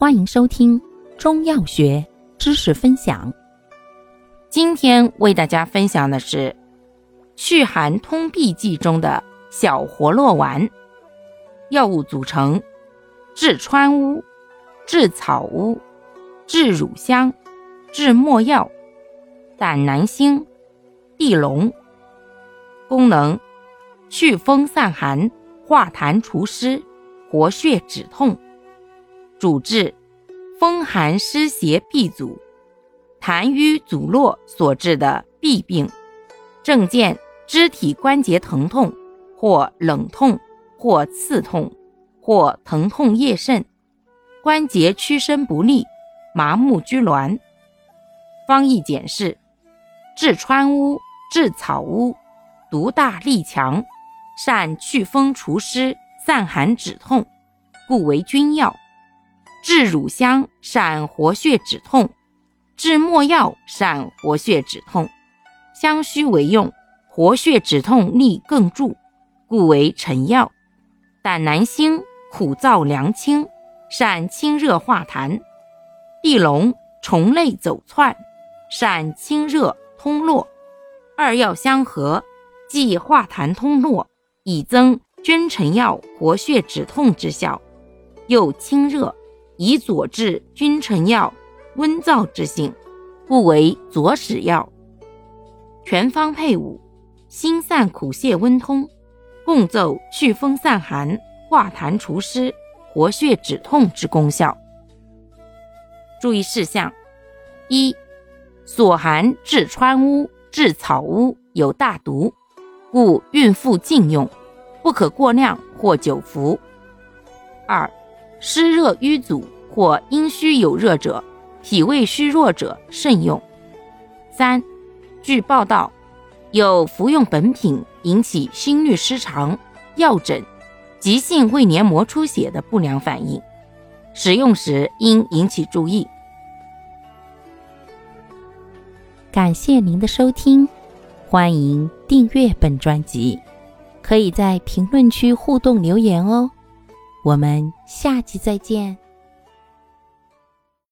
欢迎收听中药学知识分享。今天为大家分享的是祛寒通痹剂中的小活络丸。药物组成：炙川乌、炙草乌、炙乳香、炙没药、胆南星、地龙。功能：祛风散寒、化痰除湿、活血止痛。主治风寒湿邪闭阻、痰瘀阻络所致的痹病，症见肢体关节疼痛，或冷痛，或刺痛，或疼痛夜甚，关节屈伸不利，麻木拘挛。方义简释：治川乌、治草乌，毒大力强，善祛风除湿、散寒止痛，故为君药。治乳香善活血止痛，治没药善活血止痛，相须为用，活血止痛力更助，故为臣药。胆南星苦燥凉清，善清热化痰。地龙虫类走窜，善清热通络。二药相合，既化痰通络，以增君臣药活血止痛之效，又清热。以佐治君臣药温燥之性，故为佐使药。全方配伍，辛散苦泻温通，共奏祛风散寒、化痰除湿、活血止痛之功效。注意事项：一、所含炙川乌、炙草乌有大毒，故孕妇禁用，不可过量或久服。二、湿热瘀阻或阴虚有热者、脾胃虚弱者慎用。三、据报道，有服用本品引起心律失常、药疹、急性胃黏膜出血的不良反应，使用时应引起注意。感谢您的收听，欢迎订阅本专辑，可以在评论区互动留言哦。我们下期再见。